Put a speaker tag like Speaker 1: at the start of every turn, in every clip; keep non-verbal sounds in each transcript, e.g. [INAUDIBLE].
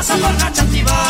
Speaker 1: pasa borracha altiva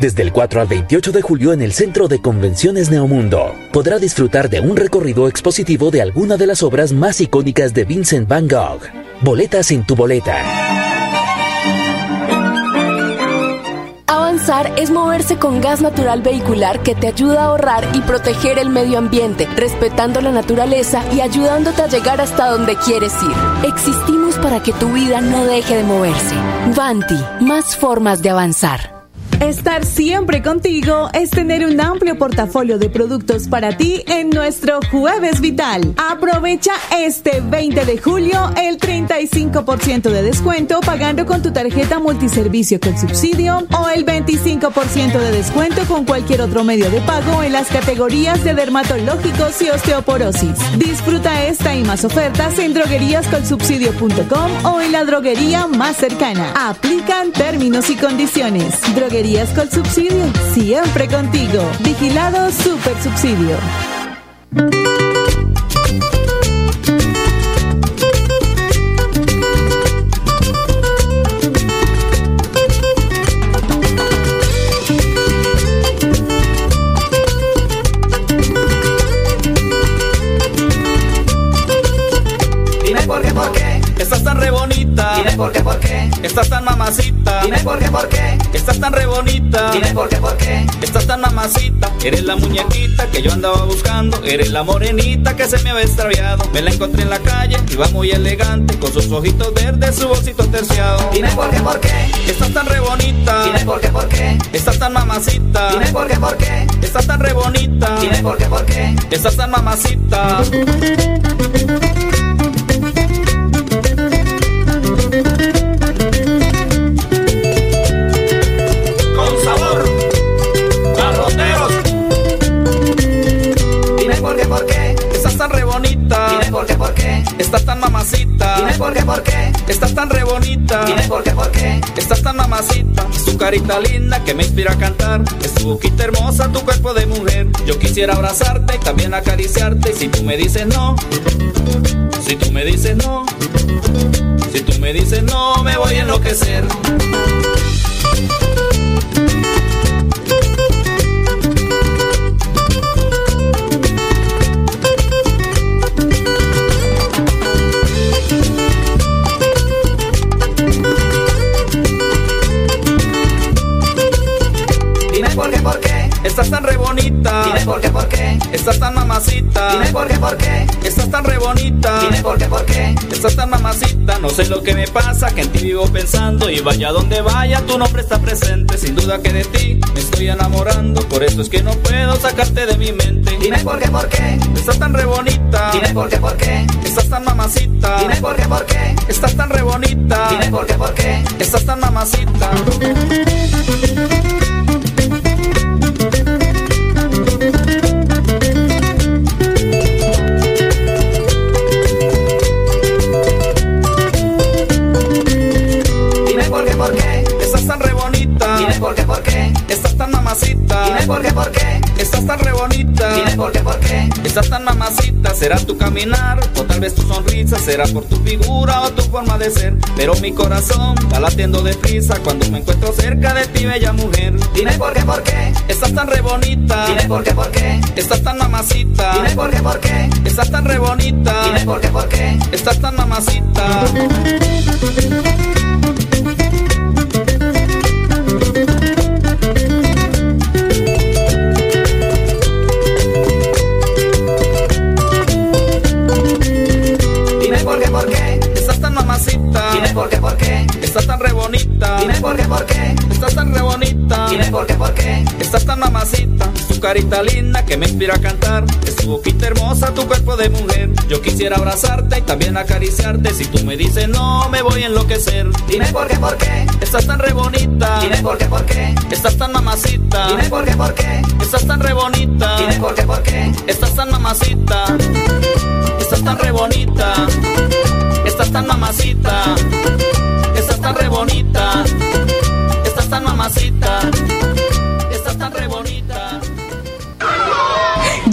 Speaker 1: Desde el 4 al 28 de julio en el Centro de Convenciones Neomundo, podrá disfrutar de un recorrido expositivo de alguna de las obras más icónicas de Vincent Van Gogh. Boletas en tu boleta.
Speaker 2: Avanzar es moverse con gas natural vehicular que te ayuda a ahorrar y proteger el medio ambiente, respetando la naturaleza y ayudándote a llegar hasta donde quieres ir. Existimos para que tu vida no deje de moverse. Vanti, más formas de avanzar.
Speaker 3: Estar siempre contigo es tener un amplio portafolio de productos para ti en nuestro Jueves Vital. Aprovecha este 20 de julio el 35% de descuento pagando con tu tarjeta multiservicio con subsidio o el 25% de descuento con cualquier otro medio de pago en las categorías de dermatológicos y osteoporosis. Disfruta esta y más ofertas en drogueríascolsubsidio.com o en la droguería más cercana. Aplican términos y condiciones. Droguería con Subsidio, siempre contigo. Vigilado Super Subsidio.
Speaker 4: Por qué, por qué. Estás tan mamacita. Dime por qué, por qué. Estás tan re bonita. Dime por qué, por qué. Estás tan mamacita. Eres la muñequita que yo andaba buscando. Eres la morenita que se me había extraviado. Me la encontré en la calle. Iba muy elegante. Con sus ojitos verdes, su bolsito terciado. Dime por qué, por qué. Estás tan re bonita. Dime por qué, por qué. Estás tan mamacita. Dime por qué, por qué. Estás tan re bonita. Dime por qué, por qué. Estás tan mamacita. Por qué, por qué. Estás tan mamacita. Dime por qué, por qué. Estás tan re bonita. Dime por qué, por qué. Estás tan mamacita. Es tu carita linda que me inspira a cantar. Es tu boquita hermosa, tu cuerpo de mujer. Yo quisiera abrazarte y también acariciarte. Si tú me dices no. Si tú me dices no. Si tú me dices no, me voy a enloquecer. Por qué, por qué. Estás tan mamacita. Dime por qué, por qué. Estás tan re bonita. Dime por qué, por qué. Estás tan mamacita. No sé lo que me pasa, que en ti vivo pensando. Y vaya donde vaya, tu nombre está presente. Sin duda que de ti me estoy enamorando. Por eso es que no puedo sacarte de mi mente. Dime por qué, por qué. Estás tan re bonita. Dime por qué, por qué. Estás tan mamacita. Dime por qué, por qué. Estás tan re bonita. Dime por qué, por qué. Estás tan mamacita. Estás tan mamacita. Será tu caminar o tal vez tu sonrisa. Será por tu figura o tu forma de ser. Pero mi corazón va latiendo deprisa cuando me encuentro cerca de ti, bella mujer. Dime por qué, por qué. Estás tan re bonita. Dime por qué, por qué. Estás tan mamacita. Dime por qué, por qué. Estás tan re bonita. Dime por qué, por qué. Estás tan mamacita. Dime por qué, por qué. Estás tan re bonita. Dime por qué, por qué. Estás tan mamacita. Tu carita linda que me inspira a cantar. Es tu boquita hermosa, tu cuerpo de mujer. Yo quisiera abrazarte y también acariciarte. Si tú me dices no, me voy a enloquecer. Dime por qué, por qué. Estás tan re bonita. Dime por qué, por qué. Estás tan mamacita. Dime por qué, por qué. Estás tan re bonita. Dime por qué, por qué. Estás tan mamacita. Estás tan re bonita. Estás tan mamacita. Estás tan re bonita. Estás tan mamacita.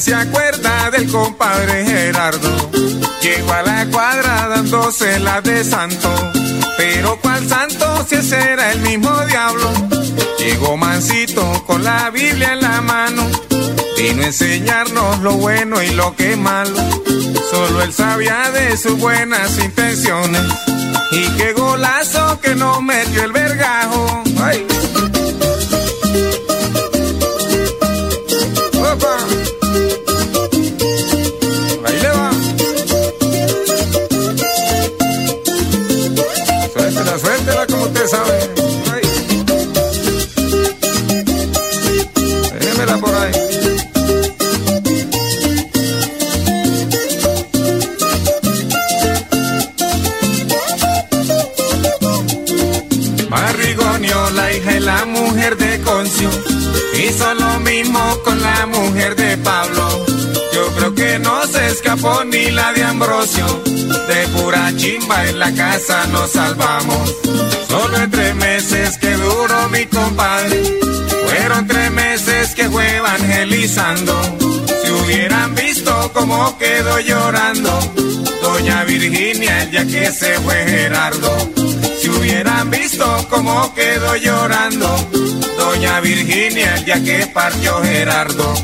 Speaker 5: Se acuerda del compadre Gerardo. Llegó a la cuadra dándose la de santo. Pero cuál santo si ese era el mismo diablo. Llegó mansito con la Biblia en la mano. Vino a enseñarnos lo bueno y lo que es malo. Solo él sabía de sus buenas intenciones. Cómo quedó llorando. Doña Virginia el día que se fue Gerardo. Si hubieran visto cómo quedó llorando Doña Virginia el día que partió Gerardo.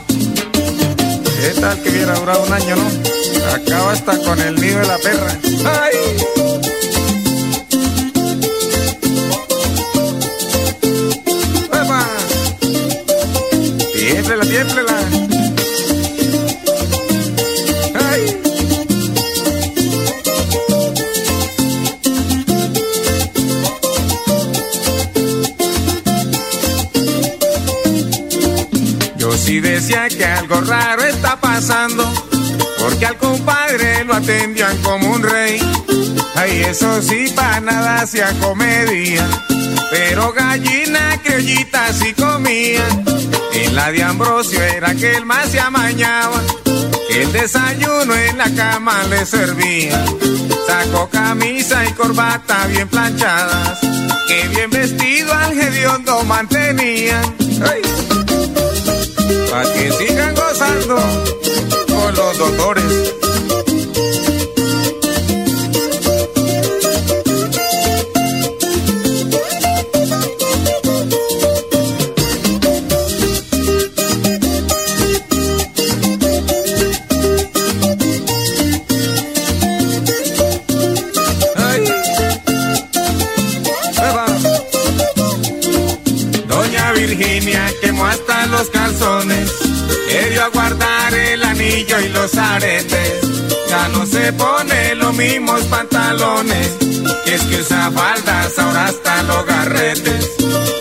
Speaker 5: ¿Qué tal que hubiera durado un año, no? Acaba hasta con el nido de la perra. ¡Ay! Tiémplela, tiémplela. Decía que algo raro está pasando, porque al compadre lo atendían como un rey. Ay, eso sí, para nada hacía comedia, pero gallina criollita sí comía. En la de Ambrosio era que el más se amañaba, que el desayuno en la cama le servía. Sacó camisa y corbata bien planchadas, que bien vestido al hediondo mantenía. Ay para que sigan gozando con los doctores. Y los aretes. Ya no se pone los mismos pantalones, que es que usa faldas, ahora hasta los garretes.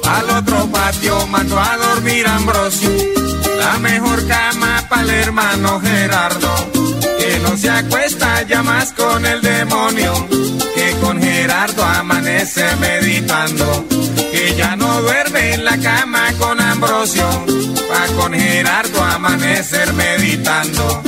Speaker 5: Al otro patio mandó a dormir Ambrosio, la mejor cama para el hermano Gerardo, que no se acuesta ya más con el demonio, que con Gerardo amanece meditando, que ya no duerme en la cama con Ambrosio pa' con Gerardo amanecer meditando.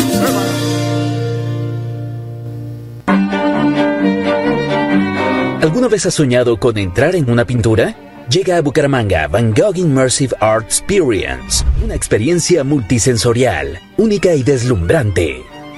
Speaker 1: ¿Alguna vez has soñado con entrar en una pintura? Llega a Bucaramanga Van Gogh Immersive Art Experience, una experiencia multisensorial, única y deslumbrante.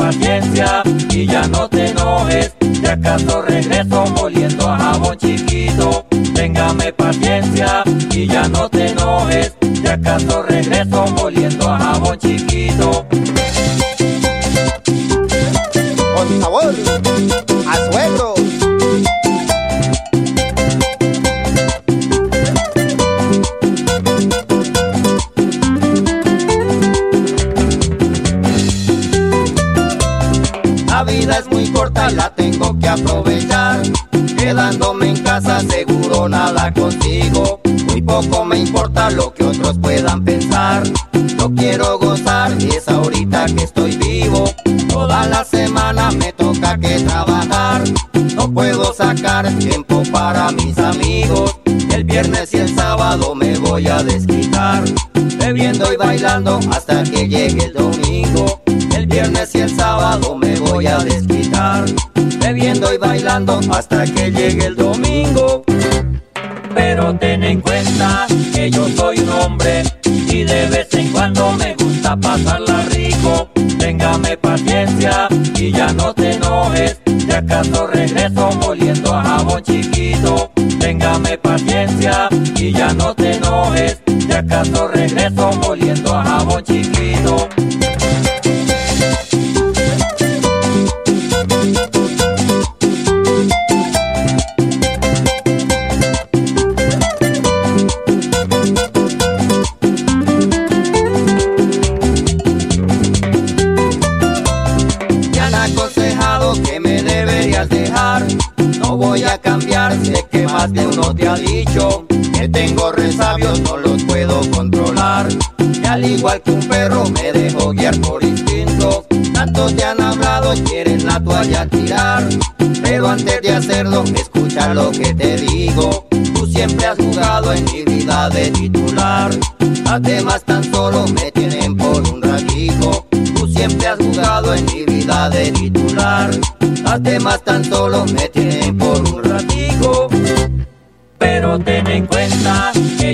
Speaker 6: Paciencia y ya no te enojes. Si acaso regreso moliendo a jabón chiquito. Téngame paciencia y ya no te enojes. Si acaso regreso moliendo a jabón chiquito.
Speaker 7: Con sabor a suegro. La tengo que aprovechar. Quedándome en casa seguro nada contigo. Muy poco me importa lo que otros puedan pensar. Yo quiero gozar y es ahorita que estoy vivo. Toda la semana me toca que trabajar. No puedo sacar tiempo para mis amigos. El viernes y el sábado me voy a desquitar. Bebiendo y bailando hasta que llegue el domingo. El viernes y el sábado me voy a desquitar. Bebiendo y bailando hasta que llegue el domingo.
Speaker 6: Pero ten en cuenta que yo soy un hombre y de vez en cuando me gusta pasarla rico. Téngame paciencia y ya no te enojes. Si acaso regreso moliendo a jabón chiquito. Téngame paciencia y ya no te enojes. Si acaso regreso moliendo a jabón chiquito.
Speaker 7: Dicho que tengo resabios, no los puedo controlar. Y al igual que un perro me dejo guiar por instinto. Tanto te han hablado, quieren la toalla tirar. Pero antes de hacerlo, escucha lo que te digo. Tú siempre has jugado en mi vida de titular. Además tan solo me tienen por un ratico. Tú siempre has jugado en mi vida de titular. Además tan solo me tienen por un ratico.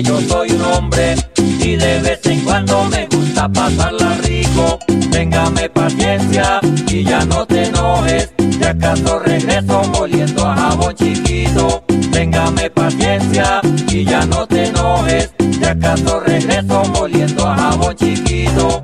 Speaker 6: Yo soy un hombre y de vez en cuando me gusta pasarla rico. Téngame paciencia y ya no te enojes. Si acaso regreso moliendo a jabón chiquito. Téngame paciencia y ya no te enojes. Si acaso regreso moliendo a jabón chiquito.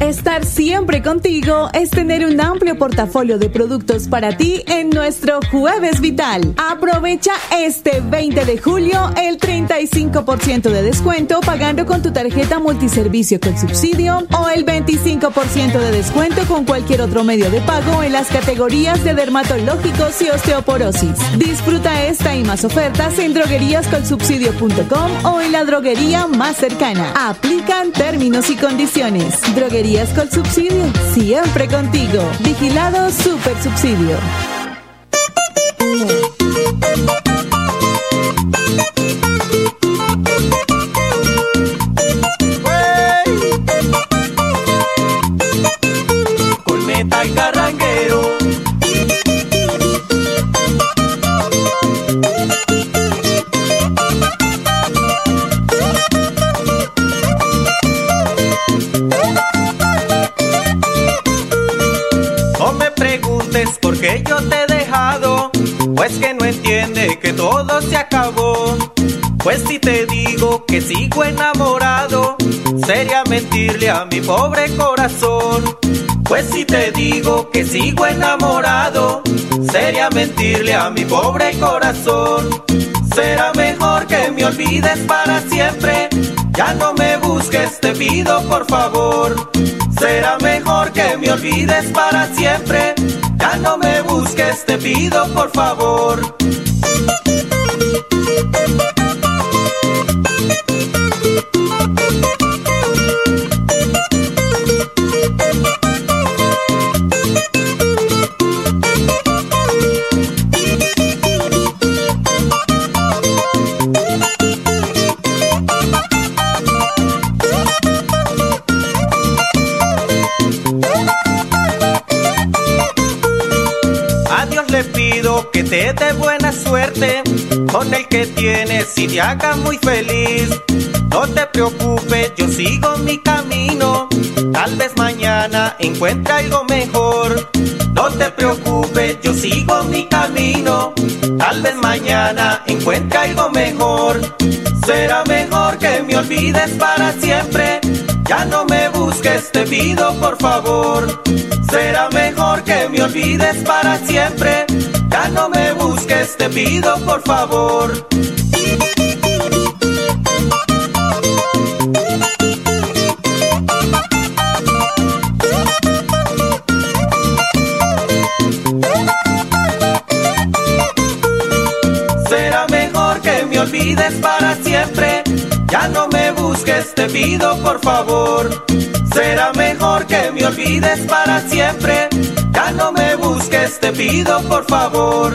Speaker 3: Estar siempre contigo es tener un amplio portafolio de productos para ti en nuestro Jueves Vital. Aprovecha este 20 de julio el 35% de descuento pagando con tu tarjeta multiservicio con subsidio o el 25% de descuento con cualquier otro medio de pago en las categorías de dermatológicos y osteoporosis. Disfruta esta y más ofertas en drogueríascolsubsidio.com o en la droguería más cercana. Aplican términos y condiciones. Droguería con Subsidio, siempre contigo. Vigilado Super Subsidio.
Speaker 6: Sigo enamorado, sería mentirle a mi pobre corazón. Será mejor que me olvides para siempre, ya no me busques, te pido por favor. Será mejor que me olvides para siempre, ya no me busques, te pido por favor. Que te dé buena suerte con el que tienes y te haga muy feliz. No te preocupes, yo sigo mi camino. Tal vez mañana encuentre algo mejor. No te preocupes, yo sigo mi camino. Tal vez mañana encuentre algo mejor. Será mejor que me olvides para siempre. Ya no me busques, te pido por favor. Será mejor que me olvides para siempre. Ya no me busques, te pido por favor. Será mejor que me olvides para siempre. Ya no te pido por favor. Será mejor que me olvides para siempre. Ya no me busques, te pido por favor.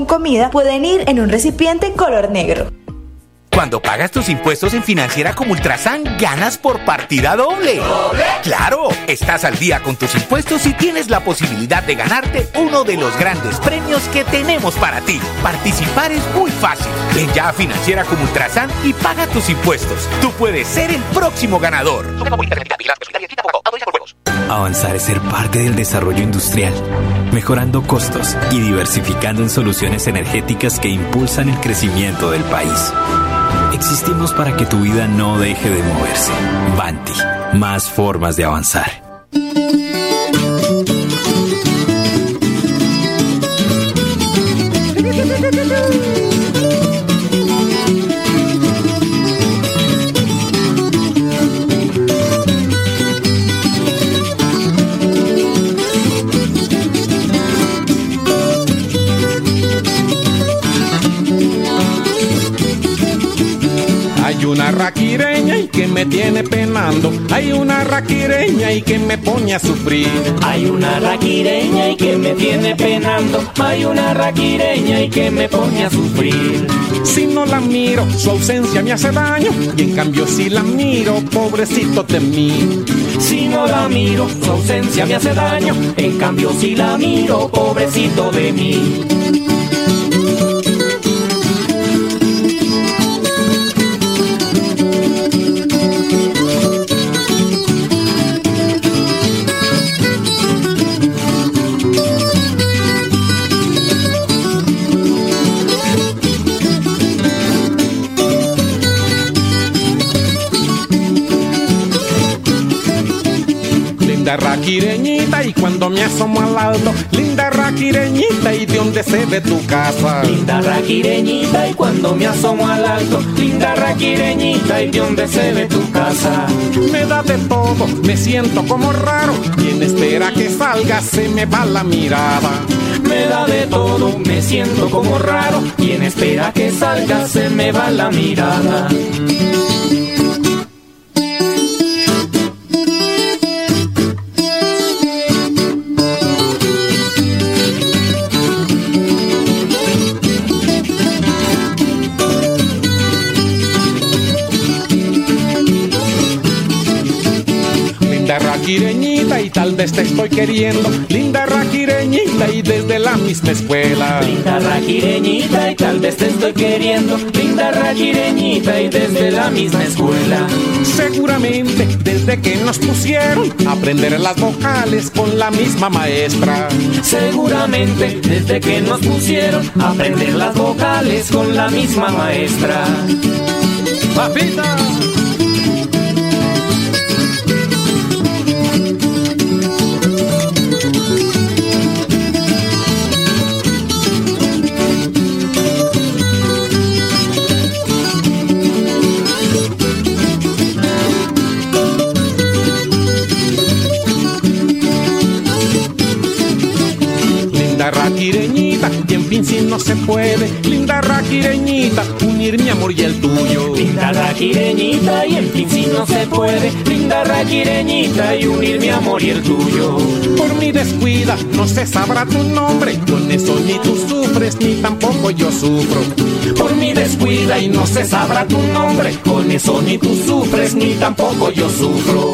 Speaker 8: comida pueden ir en un recipiente color negro.
Speaker 9: Cuando pagas tus impuestos en Financiera como Ultrasan, ganas por partida doble. ¿Doble? ¡Claro! Estás al día con tus impuestos y tienes la posibilidad de ganarte uno de los grandes premios que tenemos para ti. Participar es muy fácil. Ven ya a Financiera como Ultrasan y paga tus impuestos. Tú puedes ser el próximo ganador.
Speaker 10: Avanzar es ser parte del desarrollo industrial, mejorando costos y diversificando en soluciones energéticas que impulsan el crecimiento del país. Existimos para que tu vida no deje de moverse. Banti, más formas de avanzar. [LAUGHS]
Speaker 11: una raquireña y que me tiene penando. Hay una raquireña y que me pone a sufrir.
Speaker 6: Hay una raquireña y que me tiene penando. Hay una raquireña y que me pone a sufrir.
Speaker 11: Si no la miro, su ausencia me hace daño. Y en cambio si la miro, pobrecito de mí.
Speaker 6: Si no la miro, su ausencia me hace daño. En cambio si la miro, pobrecito de mí.
Speaker 11: Linda raquireñita y cuando me asomo al alto, linda raquireñita y de dónde se ve tu casa.
Speaker 6: Linda raquireñita y cuando me asomo al alto, linda raquireñita y de dónde se ve tu casa.
Speaker 11: Me da de todo, me siento como raro, quien espera que salga se me va la mirada.
Speaker 6: Me da de todo, me siento como raro, quien espera que salga se me va la mirada.
Speaker 11: Te estoy queriendo. Linda raquireñita y desde la misma escuela.
Speaker 6: Linda raquireñita y tal vez te estoy queriendo. Linda raquireñita y desde la misma escuela.
Speaker 11: Seguramente desde que nos pusieron a aprender las vocales con la misma maestra.
Speaker 6: Seguramente desde que nos pusieron a aprender las vocales con la misma maestra.
Speaker 11: ¡Papita! Fin si no se puede, linda raquireñita, unir mi amor y el tuyo.
Speaker 6: Linda raquireñita y en fin si no se puede, linda raquireñita y unir mi amor y el tuyo.
Speaker 11: Por mi descuida no se sabrá tu nombre, con eso ni tú sufres ni tampoco yo sufro.
Speaker 6: Por mi descuida y no se sabrá tu nombre, con eso ni tú sufres ni tampoco yo sufro.